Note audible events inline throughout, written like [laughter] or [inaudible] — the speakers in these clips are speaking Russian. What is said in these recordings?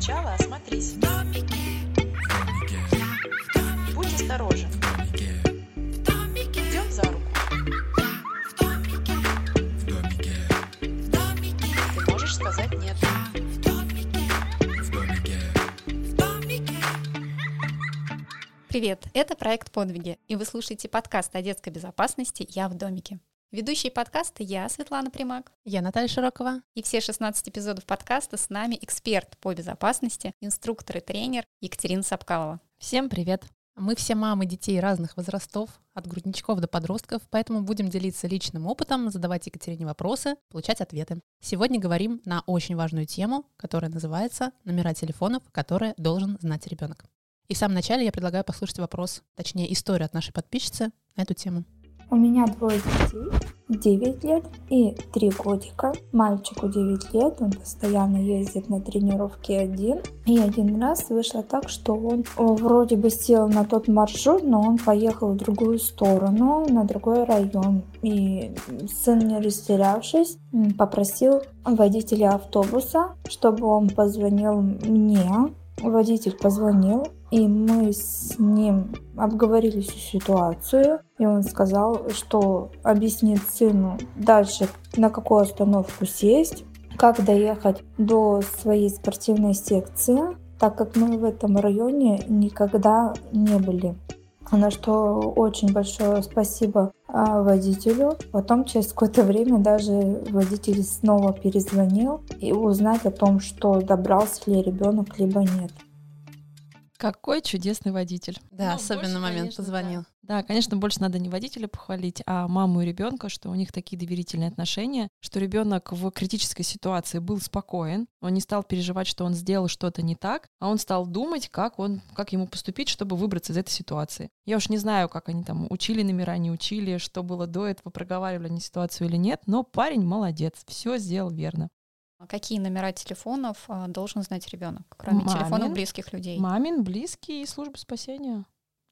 Сначала осмотрись. Будь осторожен. Идем за руку. Ты можешь сказать нет. Привет, это проект «Подвиги», и вы слушаете подкаст о детской безопасности «Я в домике». Ведущий подкаста я, Светлана Примак, Я Наталья Широкова. и все 16 эпизодов подкаста с нами эксперт по безопасности, инструктор и тренер Екатерина Сапкалова. Всем привет! Мы все мамы детей разных возрастов, от грудничков до подростков, поэтому будем делиться личным опытом, задавать Екатерине вопросы, получать ответы. Сегодня говорим на очень важную тему, которая называется «Номера телефонов, которые должен знать ребенок». И в самом начале я предлагаю послушать вопрос, точнее историю от нашей подписчицы на эту тему. У меня двое детей, 9 лет и 3 годика. Мальчику 9 лет, он постоянно ездит на тренировки один. И один раз вышло так, что он вроде бы сел на тот маршрут, но он поехал в другую сторону, на другой район. И сын, не растерявшись, попросил водителя автобуса, чтобы он позвонил мне. Водитель позвонил, и мы с ним обговорили всю ситуацию. И он сказал, что объяснит сыну дальше, на какую остановку сесть, как доехать до своей спортивной секции, так как мы в этом районе никогда не были. На что очень большое спасибо водителю. Потом через какое-то время даже водитель снова перезвонил и узнать о том, что добрался ли ребенок, либо нет. Какой чудесный водитель. Да, Ну, особенно больше, момент конечно, позвонил. Да, конечно, больше надо не водителя похвалить, а маму и ребенка, что у них такие доверительные отношения, что ребенок в критической ситуации был спокоен, он не стал переживать, что он сделал что-то не так, а он стал думать, как он, как ему поступить, чтобы выбраться из этой ситуации. Я уж не знаю, как они там учили номера, не учили, что было до этого, проговаривали они ситуацию или нет, но парень молодец, все сделал верно. А Какие номера телефонов а, должен знать ребенок, кроме Мамин. телефонов близких людей? Мамин, близкий и служба спасения.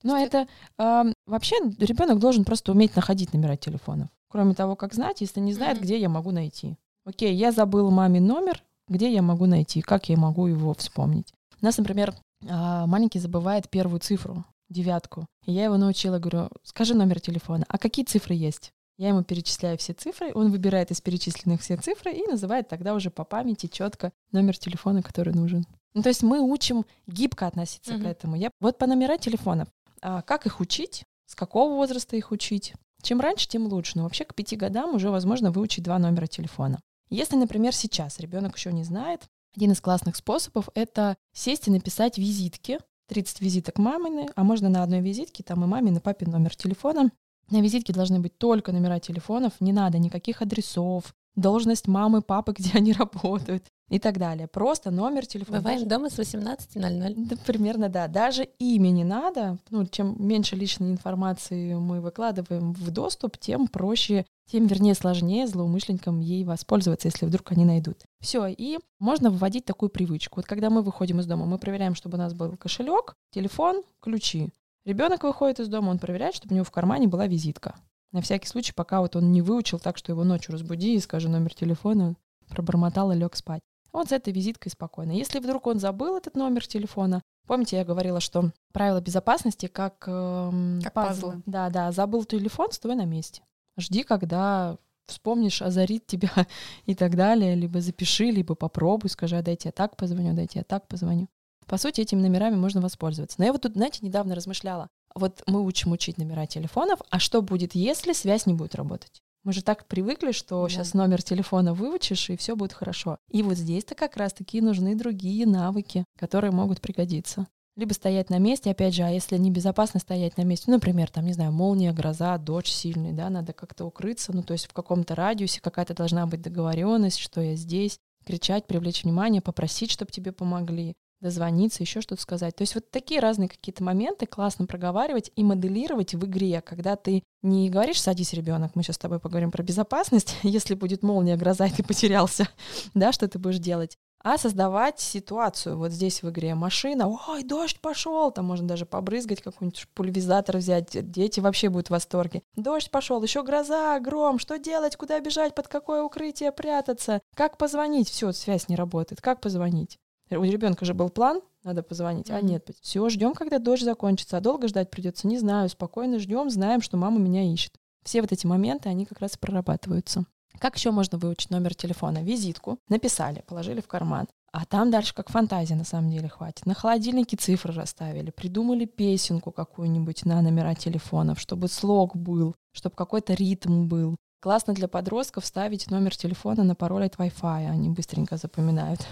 Ну, это ам, вообще ребенок должен просто уметь находить номера телефонов. Кроме того, как знать, если не знает, Мгм. где я могу найти. Окей, я забыл мамин номер, где я могу найти, как я могу его вспомнить. У нас, например, а, маленький забывает первую цифру, девятку. И я его научила, говорю, скажи номер телефона. А какие цифры есть? Я ему перечисляю все цифры, он выбирает из перечисленных все цифры и называет тогда уже по памяти четко номер телефона, который нужен. Ну, то есть мы учим гибко относиться Мгм. к этому. Я... Вот по номера телефонов. А как их учить? С какого возраста их учить? Чем раньше, тем лучше. Но вообще к пяти годам уже возможно выучить два номера телефона. Если, например, сейчас ребенок еще не знает, один из классных способов — это сесть и написать визитки. 30 визиток мамины, а можно на одной визитке, там и мамин, и папин номер телефона. На визитке должны быть только номера телефонов, не надо никаких адресов, должность мамы, папы, [laughs] где они работают и так далее. Просто номер телефона. Бываем дома с 18.00. Да, примерно, да. Даже имя не надо. Ну, чем меньше личной информации мы выкладываем в доступ, тем проще, тем, вернее, сложнее злоумышленникам ей воспользоваться, если вдруг они найдут. Все, и можно вводить такую привычку. Вот когда мы выходим из дома, мы проверяем, чтобы у нас был кошелек, телефон, ключи. Ребенок выходит из дома, он проверяет, чтобы у него в кармане была визитка. На всякий случай, пока вот он не выучил так, что его ночью разбуди и скажи номер телефона, пробормотал и лег спать. Он с этой визиткой спокойно. Если вдруг он забыл этот номер телефона, помните, я говорила, что правила безопасности как, эм, Как пазлы. Да, да, забыл телефон, стой на месте. Жди, когда вспомнишь, озарит тебя [laughs] и так далее, либо запиши, либо попробуй, скажи, а дайте я так позвоню, дайте я так позвоню. По сути, этими номерами можно воспользоваться. Но я вот тут, знаете, недавно размышляла. Вот мы учим учить номера телефонов, а что будет, если связь не будет работать? Мы же так привыкли, что Да. сейчас номер телефона выучишь, и все будет хорошо. И вот здесь-то как раз-таки нужны другие навыки, которые могут пригодиться. Либо стоять на месте, опять же, а если небезопасно стоять на месте, ну, например, там, не знаю, молния, гроза, дождь сильный, да, надо как-то укрыться, ну, то есть в каком-то радиусе какая-то должна быть договоренность, что я здесь, кричать, привлечь внимание, попросить, чтобы тебе помогли, дозвониться, еще что-то сказать. То есть вот такие разные какие-то моменты классно проговаривать и моделировать в игре, когда ты не говоришь «садись, ребенок, мы сейчас с тобой поговорим про безопасность, [laughs] если будет молния, гроза, и ты потерялся, [laughs] да, что ты будешь делать, а создавать ситуацию. Вот здесь в игре машина, ой, дождь пошел, там можно даже побрызгать какой-нибудь пульверизатор взять, дети вообще будут в восторге. Дождь пошел, еще гроза, гром, что делать, куда бежать, под какое укрытие прятаться, как позвонить, все, связь не работает, как позвонить. У ребенка же был план, надо позвонить. А нет, все, ждем, когда дождь закончится. А долго ждать придется, не знаю. Спокойно ждем, знаем, что мама меня ищет. Все вот эти моменты, они как раз прорабатываются. Как еще можно выучить номер телефона? Визитку написали, положили в карман. А там дальше как фантазия на самом деле хватит. На холодильнике цифры расставили, придумали песенку какую-нибудь на номера телефонов, чтобы слог был, чтобы какой-то ритм был. Классно для подростков ставить номер телефона на пароль от Wi-Fi, они быстренько запоминают.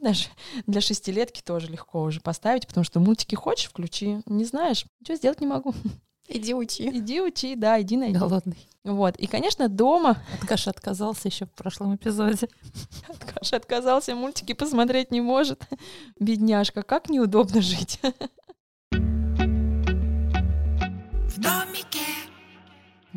Ну, даже [laughs] для шестилетки тоже легко уже поставить, потому что мультики хочешь, включи. Не знаешь, ничего сделать не могу. [laughs] Иди учи. Иди учи, да, иди найди. Голодный. Вот. И, конечно, дома... [laughs] От каши отказался еще в прошлом эпизоде. От каши отказался, мультики посмотреть не может. Бедняжка, как неудобно жить. В домике.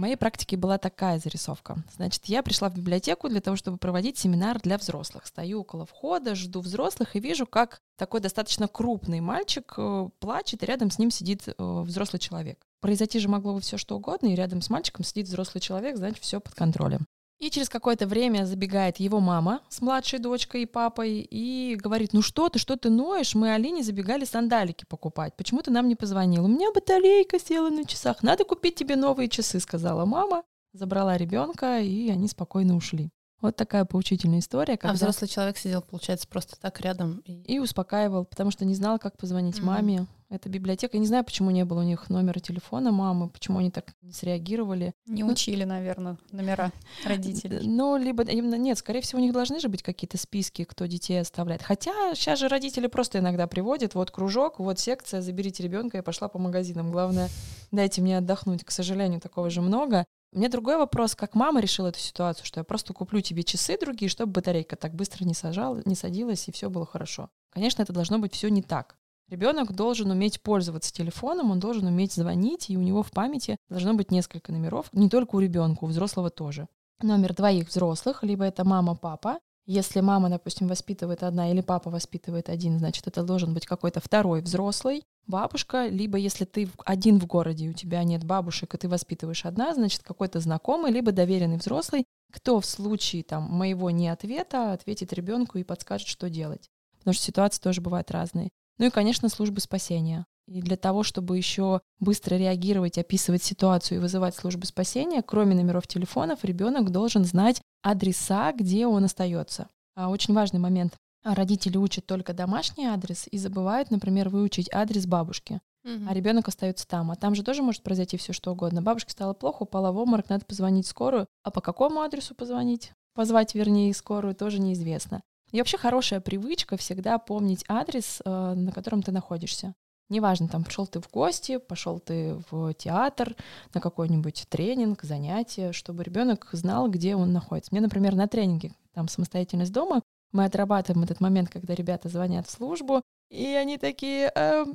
Моей практике была такая зарисовка. Значит, я пришла в библиотеку для того, чтобы проводить семинар для взрослых. Стою около входа, жду взрослых и вижу, как такой достаточно крупный мальчик э, плачет, и рядом с ним сидит э, взрослый человек. Произойти же могло бы все что угодно, и рядом с мальчиком сидит взрослый человек, значит, все под контролем. И через какое-то время забегает его мама с младшей дочкой и папой и говорит, ну что ты, что ты ноешь? Мы Алине забегали сандалики покупать. Почему ты нам не позвонил? У меня батарейка села на часах. Надо купить тебе новые часы, сказала мама. Забрала ребенка, и они спокойно ушли. Вот такая поучительная история. А когда... А взрослый человек сидел, получается, просто так рядом. И, и успокаивал, потому что не знал, как позвонить mm-hmm. маме. Это библиотека. Я не знаю, почему не было у них номера телефона мамы, почему они так не среагировали. Не ну, учили, наверное, номера [laughs] родителей. Ну, либо нет, скорее всего, у них должны же быть какие-то списки, кто детей оставляет. Хотя сейчас же родители просто иногда приводят, вот кружок, вот секция, заберите ребенка, я пошла по магазинам. Главное, дайте мне отдохнуть. К сожалению, такого же много. Мне другой вопрос, как мама решила эту ситуацию, что я просто куплю тебе часы другие, чтобы батарейка так быстро не сажала, не садилась и все было хорошо. Конечно, это должно быть все не так. Ребенок должен уметь пользоваться телефоном, он должен уметь звонить, и у него в памяти должно быть несколько номеров, не только у ребенка, у взрослого тоже. Номер двоих взрослых, либо это мама, папа. Если мама, допустим, воспитывает одна или папа воспитывает один, значит, это должен быть какой-то второй взрослый бабушка, либо если ты один в городе, у тебя нет бабушек, и ты воспитываешь одна, значит, какой-то знакомый, либо доверенный взрослый, кто в случае там моего не ответа ответит ребенку и подскажет, что делать. Потому что ситуации тоже бывают разные. Ну и, конечно, службы спасения. И для того, чтобы еще быстро реагировать, описывать ситуацию и вызывать службы спасения, кроме номеров телефонов, ребенок должен знать адреса, где он остается. А очень важный момент. Родители учат только домашний адрес и забывают, например, выучить адрес бабушки. Угу. А ребенок остается там. А там же тоже может произойти все что угодно. Бабушке стало плохо, упала в обморок, надо позвонить в скорую. А по какому адресу позвонить? Позвать, вернее, скорую тоже неизвестно. И вообще хорошая привычка всегда помнить адрес, э, на котором ты находишься. Неважно, там пришел ты в гости, пошел ты в театр, на какой-нибудь тренинг, занятие, чтобы ребенок знал, где он находится. Мне, например, на тренинге, там самостоятельность дома, мы отрабатываем этот момент, когда ребята звонят в службу, и они такие, э,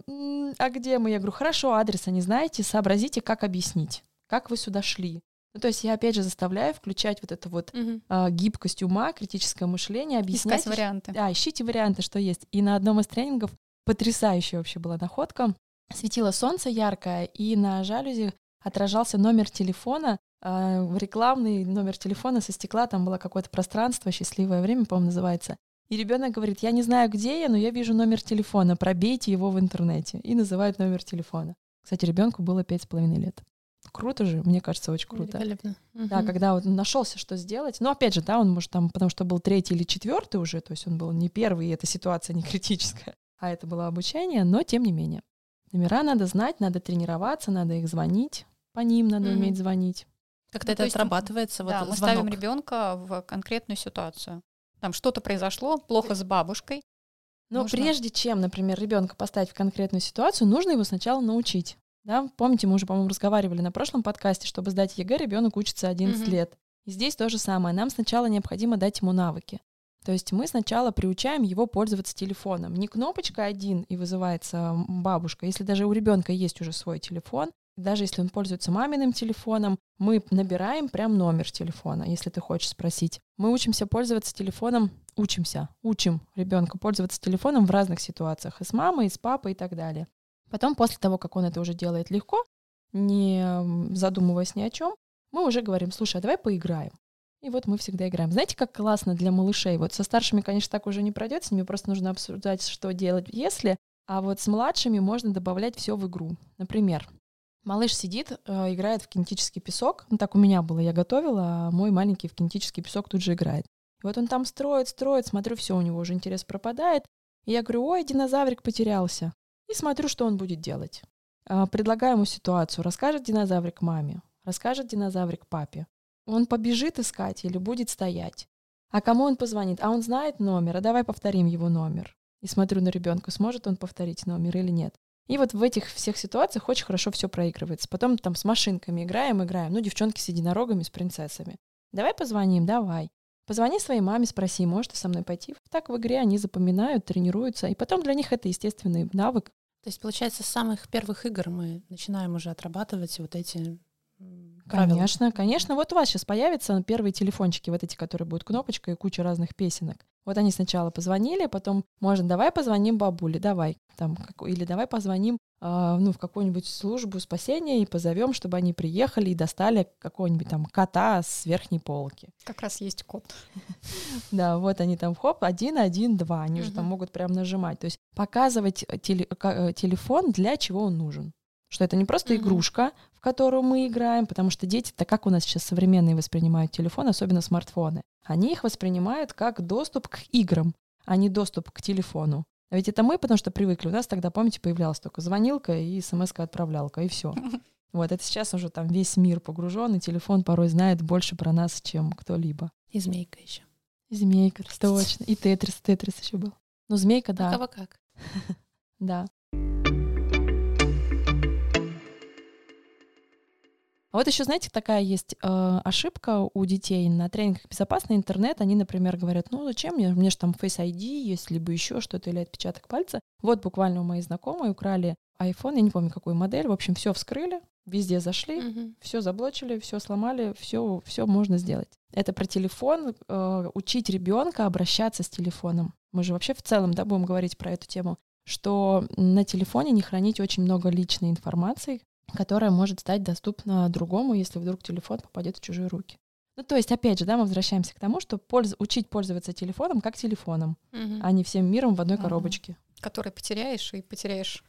а где мы? Я говорю, хорошо, адреса не знаете, сообразите, как объяснить, как вы сюда шли. Ну, то есть я опять же заставляю включать вот эту вот угу. э, гибкость ума, критическое мышление, объяснять. Искать варианты. Да, ищите варианты, что есть. И на одном из тренингов потрясающая вообще была находка. Светило солнце яркое, и на жалюзи отражался номер телефона, э, рекламный номер телефона со стекла, там было какое-то пространство, счастливое время, по-моему, называется. И ребенок говорит, я не знаю, где я, но я вижу номер телефона, пробейте его в интернете. И называют номер телефона. Кстати, ребенку было пять с половиной лет. Круто же, мне кажется, очень круто. Великолепно. Да, угу. когда вот нашелся, что сделать. Но опять же, да, он может там, потому что был третий или четвертый уже, то есть он был не первый, и эта ситуация не критическая, [laughs] а это было обучение, но тем не менее. Номера надо знать, надо тренироваться, надо их звонить, по ним надо угу. уметь звонить. Как-то ну, это отрабатывается. Да, вот мы звонок. ставим ребенка в конкретную ситуацию. Там что-то произошло, плохо с бабушкой. Но нужно... прежде чем, например, ребенка поставить в конкретную ситуацию, нужно его сначала научить. Да? Помните, мы уже, по-моему, разговаривали на прошлом подкасте, чтобы сдать ЕГЭ, ребенок учится 11 mm-hmm. лет. И здесь то же самое. Нам сначала необходимо дать ему навыки. То есть мы сначала приучаем его пользоваться телефоном. Не кнопочка один и вызывается бабушка. Если даже у ребенка есть уже свой телефон, даже если он пользуется маминым телефоном, мы набираем прям номер телефона, если ты хочешь спросить. Мы учимся пользоваться телефоном, учимся, учим ребенка пользоваться телефоном в разных ситуациях, и с мамой, и с папой, и так далее. Потом, после того, как он это уже делает легко, не задумываясь ни о чем, мы уже говорим, слушай, а давай поиграем. И вот мы всегда играем. Знаете, как классно для малышей? Вот со старшими, конечно, так уже не пройдет, с ними просто нужно обсуждать, что делать, если. А вот с младшими можно добавлять все в игру. Например, малыш сидит, э, играет в кинетический песок. Ну, так у меня было, я готовила, а мой маленький в кинетический песок тут же играет. И вот он там строит, строит, смотрю, все, у него уже интерес пропадает. И я говорю, ой, динозаврик потерялся. И смотрю, что он будет делать. А, предлагаю ему ситуацию. Расскажет динозаврик маме, расскажет динозаврик папе. Он побежит искать или будет стоять? А кому он позвонит? А он знает номер, а давай повторим его номер. И смотрю на ребенка, сможет он повторить номер или нет. И вот в этих всех ситуациях очень хорошо все проигрывается. Потом там с машинками играем, играем. Ну, девчонки с единорогами, с принцессами. Давай позвоним, давай. Позвони своей маме, спроси, может ты со мной пойти. Так в игре они запоминают, тренируются. И потом для них это естественный навык. То есть, получается, с самых первых игр мы начинаем уже отрабатывать вот эти Конечно, конечно. Вот у вас сейчас появятся первые телефончики, вот эти, которые будут кнопочкой и куча разных песенок. Вот они сначала позвонили, потом, можно, давай позвоним бабуле, давай, там, как, или давай позвоним э, ну, в какую-нибудь службу спасения и позовем, чтобы они приехали и достали какого-нибудь там кота с верхней полки. Как раз есть кот. [laughs] Да, вот они там, хоп, один, один, два, они уже там могут прям нажимать. То есть показывать э, телефон, для чего он нужен. Что это не просто mm-hmm. игрушка, которую мы играем, потому что дети, так как у нас сейчас современные воспринимают телефон, особенно смартфоны, они их воспринимают как доступ к играм, а не доступ к телефону. А ведь это мы, потому что привыкли. У нас тогда, помните, появлялась только звонилка и смс-отправлялка, и все. Вот это сейчас уже там весь мир погружен, и телефон порой знает больше про нас, чем кто-либо. И змейка еще. И змейка, точно. И тетрис, тетрис еще был. Ну, змейка, да. А кого как? [laughs] Да. А вот еще, знаете, такая есть э, ошибка у детей на тренингах «Безопасный интернет». Они, например, говорят, ну зачем мне, мне же там Face ID есть, либо еще что-то, или отпечаток пальца. Вот буквально у моей знакомой украли iPhone, я не помню, какую модель. В общем, все вскрыли, везде зашли, mm-hmm. все заблочили, все сломали, все, все можно сделать. Это про телефон, э, учить ребенка обращаться с телефоном. Мы же вообще в целом, да, будем говорить про эту тему что на телефоне не хранить очень много личной информации, которая может стать доступна другому, если вдруг телефон попадет в чужие руки. Ну, то есть, опять же, да, мы возвращаемся к тому, что польз... учить пользоваться телефоном как телефоном, угу. а не всем миром в одной угу. коробочке. Который потеряешь и потеряешь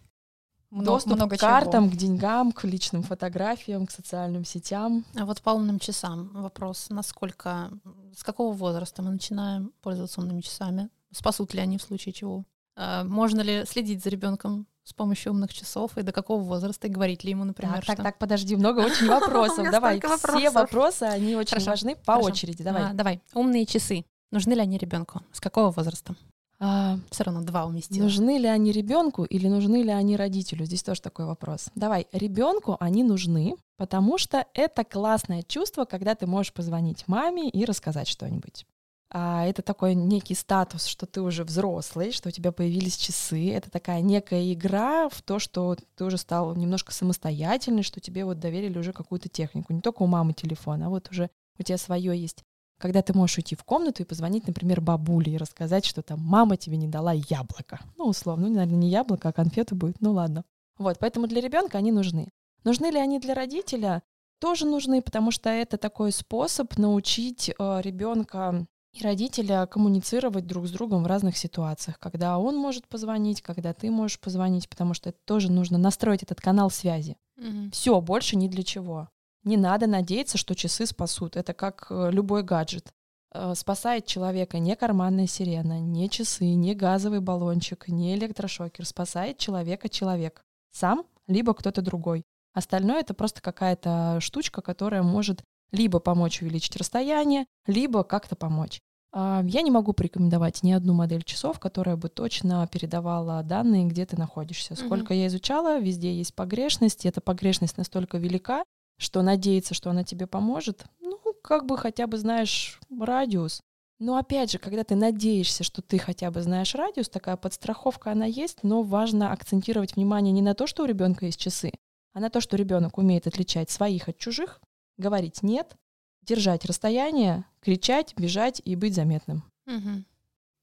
доступ много к картам, чего. к деньгам, к личным фотографиям, к социальным сетям. А вот по умным часам вопрос, насколько, с какого возраста мы начинаем пользоваться умными часами? Спасут ли они в случае чего? А, можно ли следить за ребенком с помощью умных часов и до какого возраста, и говорить ли ему, например, Так, так, так, подожди, много очень [laughs] вопросов. Давай, все вопросы, они очень важны по очереди. Давай. А, давай. Умные часы. Нужны ли они ребенку? С какого возраста? А, Все равно два уместила. Нужны ли они ребенку или нужны ли они родителю? Здесь тоже такой вопрос. Давай, ребенку они нужны, потому что это классное чувство, когда ты можешь позвонить маме и рассказать что-нибудь а это такой некий статус, что ты уже взрослый, что у тебя появились часы. Это такая некая игра в то, что ты уже стал немножко самостоятельный, что тебе вот доверили уже какую-то технику. Не только у мамы телефон, а вот уже у тебя свое есть. Когда ты можешь уйти в комнату и позвонить, например, бабуле и рассказать, что там мама тебе не дала яблоко. Ну, условно, ну, наверное, не яблоко, а конфету будет. Ну, ладно. Вот, поэтому для ребенка они нужны. Нужны ли они для родителя? Тоже нужны, потому что это такой способ научить э, ребенка и родителя коммуницировать друг с другом в разных ситуациях, когда он может позвонить, когда ты можешь позвонить, потому что это тоже нужно настроить этот канал связи. Угу. Все, больше ни для чего. Не надо надеяться, что часы спасут. Это как э, любой гаджет. Э, спасает человека не карманная сирена, не часы, не газовый баллончик, не электрошокер. Спасает человека человек. Сам, либо кто-то другой. Остальное это просто какая-то штучка, которая может либо помочь увеличить расстояние, либо как-то помочь. А, я не могу порекомендовать ни одну модель часов, которая бы точно передавала данные, где ты находишься. Сколько mm-hmm. я изучала, везде есть погрешность, и эта погрешность настолько велика, что надеяться, что она тебе поможет, ну, как бы хотя бы знаешь радиус. Но опять же, когда ты надеешься, что ты хотя бы знаешь радиус, такая подстраховка она есть, но важно акцентировать внимание не на то, что у ребенка есть часы, а на то, что ребенок умеет отличать своих от чужих, говорить нет, держать расстояние, кричать, бежать и быть заметным. Мгм.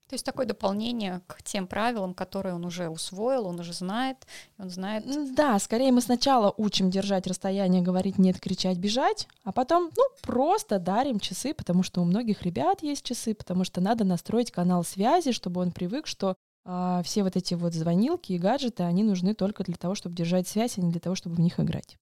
То есть такое дополнение к тем правилам, которые он уже усвоил, он уже знает, он знает. Да, скорее мы сначала учим держать расстояние, говорить нет, кричать, бежать, а потом, ну, просто дарим часы, потому что у многих ребят есть часы, потому что надо настроить канал связи, чтобы он привык, что а, все вот эти вот звонилки и гаджеты, они нужны только для того, чтобы держать связь, а не для того, чтобы в них играть.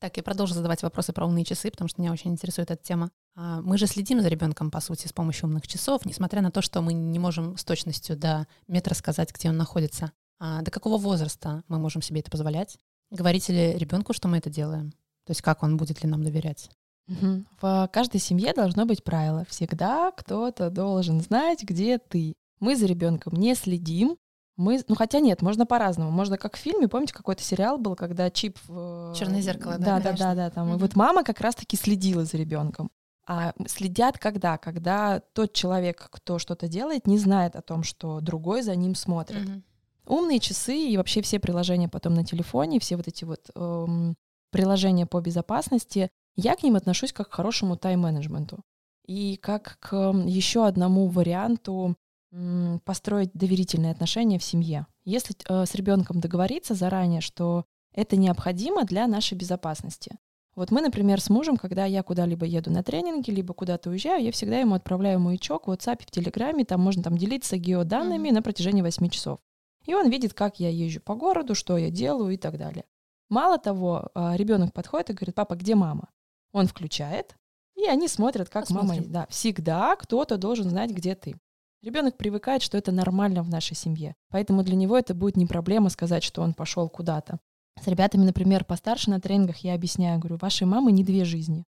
Так, я продолжу задавать вопросы про умные часы, потому что меня очень интересует эта тема. А, Мы же следим за ребенком, по сути, с помощью умных часов, несмотря на то, что мы не можем с точностью до метра сказать, где он находится. А до какого возраста мы можем себе это позволять? Говорите ли ребенку, что мы это делаем? То есть как он будет ли нам доверять? В каждой семье должно быть правило. Всегда кто-то должен знать, где ты. Мы за ребенком не следим. Мы, ну хотя нет, можно по-разному. Можно как в фильме, помните, какой-то сериал был, когда чип в... «Черное зеркало», да, Да, да, конечно. да, да. Там. И Мгм. вот мама как раз-таки следила за ребенком. А следят когда? Когда тот человек, кто что-то делает, не знает о том, что другой за ним смотрит. Мгм. Умные часы и вообще все приложения потом на телефоне, все вот эти вот эм, приложения по безопасности, я к ним отношусь как к хорошему тайм-менеджменту. И как к еще одному варианту построить доверительные отношения в семье. Если э, с ребенком договориться заранее, что это необходимо для нашей безопасности. Вот мы, например, с мужем, когда я куда-либо еду на тренинги, либо куда-то уезжаю, я всегда ему отправляю маячок в WhatsApp, в Телеграме, там можно там делиться геоданными Мгм. на протяжении 8 часов. И он видит, как я езжу по городу, что я делаю и так далее. Мало того, ребенок подходит и говорит, папа, где мама? Он включает, и они смотрят, как мама... Посмотрим. Да, всегда кто-то должен знать, где ты. Ребенок привыкает, что это нормально в нашей семье. Поэтому для него это будет не проблема сказать, что он пошел куда-то. С ребятами, например, постарше на тренингах я объясняю, говорю, вашей мамы не две жизни.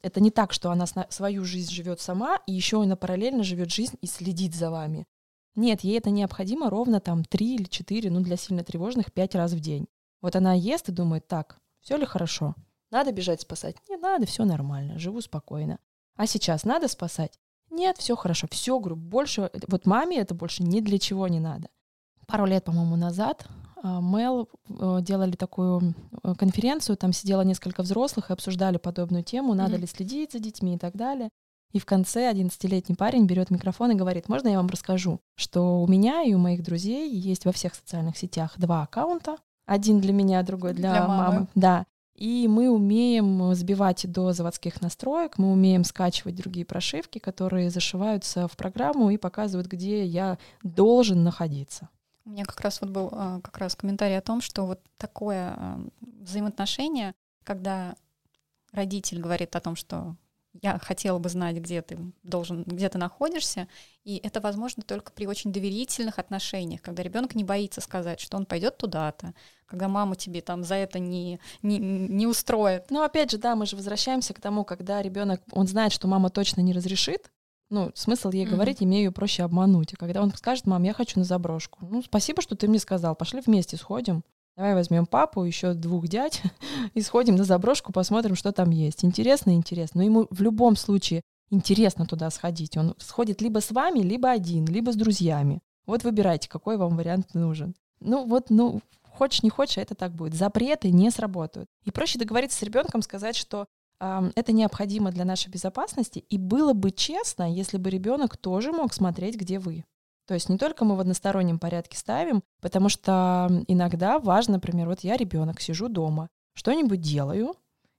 Это не так, что она свою жизнь живет сама, и еще она параллельно живет жизнь и следит за вами. Нет, ей это необходимо ровно там три или четыре, ну для сильно тревожных, пять раз в день. Вот она ест и думает, так, все ли хорошо? Надо бежать спасать? Не надо, все нормально, живу спокойно. А сейчас надо спасать? Нет, все хорошо, все, говорю, больше, вот маме это больше ни для чего не надо. Пару лет, по-моему, назад а, Мел э, делали такую э, конференцию, там сидело несколько взрослых и обсуждали подобную тему, надо Мгм. ли следить за детьми и так далее. И в конце 11-летний парень берет микрофон и говорит, можно я вам расскажу, что у меня и у моих друзей есть во всех социальных сетях два аккаунта, один для меня, другой для, Для мамы. мамы. Да. И мы умеем сбивать до заводских настроек, мы умеем скачивать другие прошивки, которые зашиваются в программу и показывают, где я должен находиться. У меня как раз вот был а, как раз комментарий о том, что вот такое а, взаимоотношение, когда родитель говорит о том, что я хотела бы знать, где ты должен, где ты находишься, и это возможно только при очень доверительных отношениях, когда ребенок не боится сказать, что он пойдет туда-то, когда мама тебе там за это не, не, не устроит. Но опять же, да, мы же возвращаемся к тому, когда ребенок, он знает, что мама точно не разрешит, ну, смысл ей Мгм. говорить, и мне ее проще обмануть. И когда он скажет, мам, я хочу на заброшку. Ну, спасибо, что ты мне сказал. Пошли вместе сходим. Давай возьмем папу, еще двух дядь, [laughs] и сходим на заброшку, посмотрим, что там есть. Интересно, интересно. Но ему в любом случае интересно туда сходить. Он сходит либо с вами, либо один, либо с друзьями. Вот выбирайте, какой вам вариант нужен. Ну вот, ну, хочешь не хочешь, это так будет. Запреты не сработают. И проще договориться с ребенком, сказать, что ам, это необходимо для нашей безопасности, и было бы честно, если бы ребенок тоже мог смотреть, где вы. То есть не только мы в одностороннем порядке ставим, потому что иногда важно, например, вот я ребенок, сижу дома, что-нибудь делаю,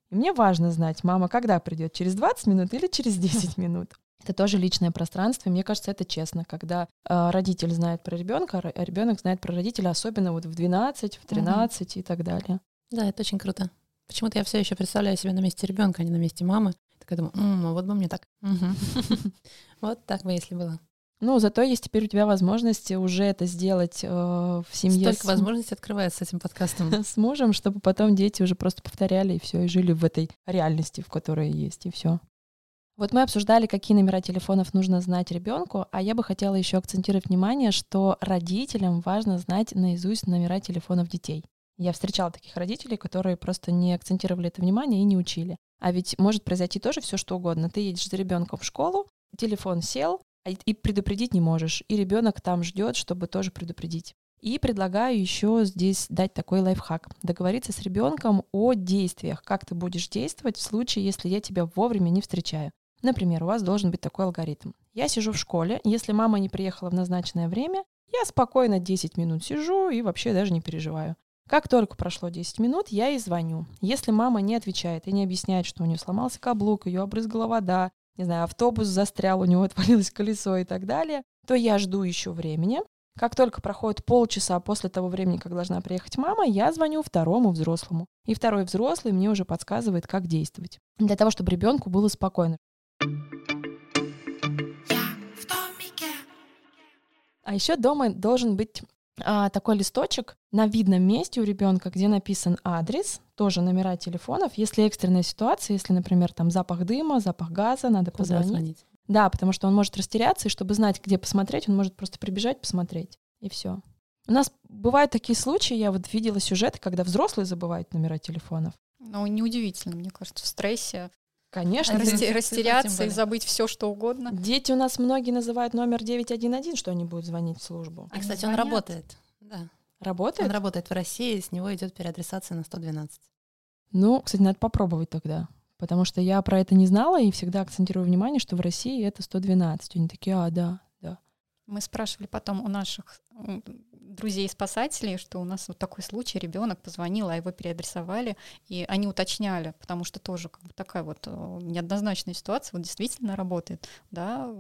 и мне важно знать, мама когда придет, через 20 минут или через 10 [laughs] минут. Это тоже личное пространство, и мне кажется, это честно, когда э, родитель знает про ребенка, а ребенок знает про родителя, особенно вот в 12, в 13 и так далее. Да, это очень круто. Почему-то я все еще представляю себя на месте ребенка, а не на месте мамы. Такая думаю, «М, а вот бы мне так. [laughs] Вот так бы, если было. Ну, зато есть теперь у тебя возможность уже это сделать э, в семье Столько с, возможностей открывается с этим подкастом. [laughs] с мужем, чтобы потом дети уже просто повторяли и все, и жили в этой реальности, в которой есть, и все. Вот мы обсуждали, какие номера телефонов нужно знать ребенку, а я бы хотела еще акцентировать внимание, что родителям важно знать наизусть номера телефонов детей. Я встречала таких родителей, которые просто не акцентировали это внимание и не учили. А ведь может произойти тоже все что угодно. Ты едешь за ребенком в школу, телефон сел, и- и предупредить не можешь. И ребенок там ждет, чтобы тоже предупредить. И предлагаю еще здесь дать такой лайфхак. Договориться с ребенком о действиях, как ты будешь действовать в случае, если я тебя вовремя не встречаю. Например, у вас должен быть такой алгоритм. Я сижу в школе, если мама не приехала в назначенное время, я спокойно 10 минут сижу и вообще даже не переживаю. Как только прошло 10 минут, я ей звоню. Если мама не отвечает и не объясняет, что у нее сломался каблук, ее обрызгала вода, не знаю, автобус застрял, у него [laughs] отвалилось колесо и так далее, то я жду еще времени. Как только проходит полчаса после того времени, как должна приехать мама, я звоню второму взрослому. И второй взрослый мне уже подсказывает, как действовать. Для того, чтобы ребенку было спокойно. А еще дома должен быть а, такой листочек на видном месте у ребенка, где написан адрес, тоже номера телефонов. Если экстренная ситуация, если, например, там запах дыма, запах газа, надо Куда позвонить. звонить? Да, потому что он может растеряться, и чтобы знать, где посмотреть, он может просто прибежать, посмотреть, и все. У нас бывают такие случаи, я вот видела сюжеты, когда взрослые забывают номера телефонов. Ну, неудивительно, мне кажется, в стрессе Конечно, расте- растеряться и забыть все, что угодно. дети у нас многие называют номер 911, что они будут звонить в службу. А, Они кстати, он звонят. работает. Да. Работает? Он работает в России, с него идет переадресация на 112. Ну, кстати, надо попробовать тогда. Потому что я про это не знала и всегда акцентирую внимание, что в России это 112. Они такие, а, да. Мы спрашивали потом у наших друзей-спасателей, что у нас вот такой случай, ребенок позвонил, а его переадресовали, и они уточняли, потому что тоже как бы такая вот э, неоднозначная ситуация, вот действительно работает, да,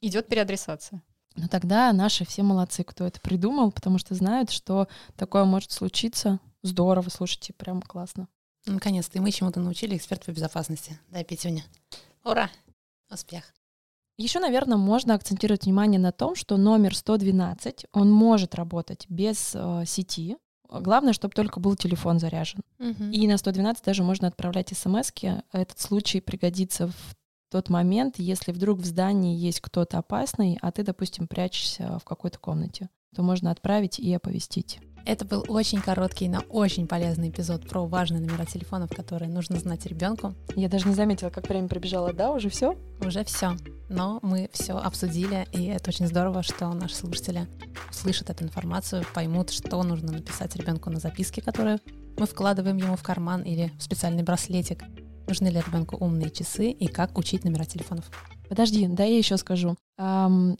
идет переадресация. Но тогда наши все молодцы, кто это придумал, потому что знают, что такое может случиться. Здорово, слушайте, прям классно. Ну, Наконец-то и мы чему-то научили эксперт по безопасности. Да, Петюня. Ура! Успех. Еще, наверное, можно акцентировать внимание на том, что номер 112, он может работать без э, сети. Главное, чтобы только был телефон заряжен. И на 112 даже можно отправлять смс -ки. Этот случай пригодится в тот момент, если вдруг в здании есть кто-то опасный, а ты, допустим, прячешься в какой-то комнате, то можно отправить и оповестить. Это был очень короткий, но очень полезный эпизод про важные номера телефонов, которые нужно знать ребенку. Я даже не заметила, как время пробежало. Да, уже все? Уже все. Но мы все обсудили, и это очень здорово, что наши слушатели услышат эту информацию, поймут, что нужно написать ребенку на записке, которые мы вкладываем ему в карман или в специальный браслетик. Нужны ли ребенку умные часы и как учить номера телефонов. Подожди, да я еще скажу.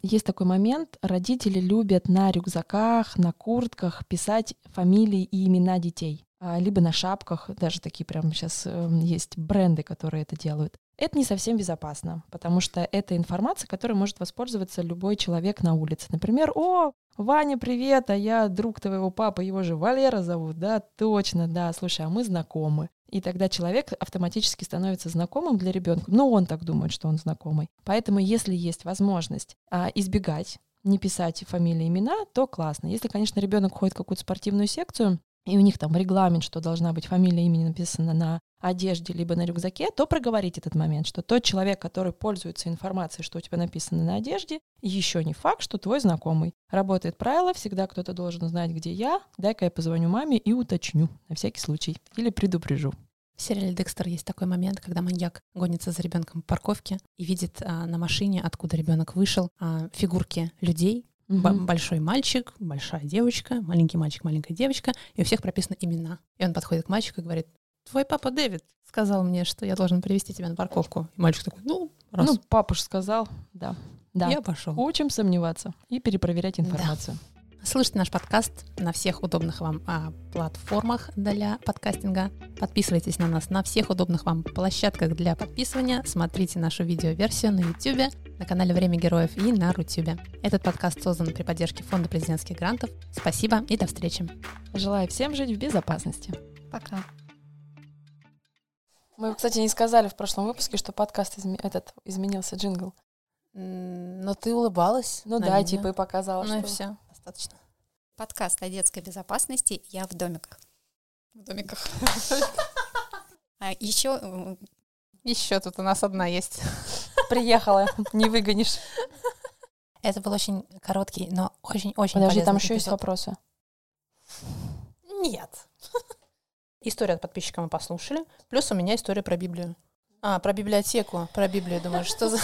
Есть такой момент, родители любят на рюкзаках, на куртках писать фамилии и имена детей. А, Либо на шапках, даже такие прям сейчас есть бренды, которые это делают. Это не совсем безопасно, потому что это информация, которой может воспользоваться любой человек на улице. Например, о, Ваня, привет, а я друг твоего папы, его же Валера зовут, да, точно, да, слушай, а мы знакомы. И тогда человек автоматически становится знакомым для ребенка. Ну, он так думает, что он знакомый. Поэтому, если есть возможность а, избегать, не писать фамилии, имена, то классно. Если, конечно, ребенок ходит в какую-то спортивную секцию, и у них там регламент, что должна быть фамилия, имени написана на одежде либо на рюкзаке, то проговорить этот момент, что тот человек, который пользуется информацией, что у тебя написано на одежде, еще не факт, что твой знакомый. Работает правило, всегда кто-то должен знать, где я, дай-ка я позвоню маме и уточню на всякий случай или предупрежу. В сериале Декстер есть такой момент, когда маньяк гонится за ребенком по парковке и видит а, на машине, откуда ребенок вышел, а, фигурки людей. Б- Мгм. большой мальчик, большая девочка, маленький мальчик, маленькая девочка, и у всех прописаны имена. И он подходит к мальчику и говорит, твой папа Дэвид сказал мне, что я должен привести тебя на парковку. И мальчик такой, ну, раз, Ну, папа же сказал, да. Да. я пошел. Учим сомневаться и перепроверять Да. информацию. Слушайте наш подкаст на всех удобных вам а, платформах для подкастинга. Подписывайтесь на нас на всех удобных вам площадках для подписывания. Смотрите нашу видеоверсию на YouTube, на канале «Время героев» и на Рутюбе. Этот подкаст создан при поддержке Фонда президентских грантов. Спасибо и до встречи. Желаю всем жить в безопасности. Пока. Мы, кстати, не сказали в прошлом выпуске, что подкаст этот изменился джингл. Но ты улыбалась. Ну да, типа и показала, Ну и что... все, достаточно. Подкаст о детской безопасности «Я в домиках». В домиках. А еще Еще тут у нас одна есть. Приехала, не выгонишь. Это был очень короткий, но очень-очень Подожди, там еще есть вопросы. Нет. Историю от подписчика мы послушали. Плюс у меня история про Библию. А, про библиотеку, про Библию. Думаю, что за...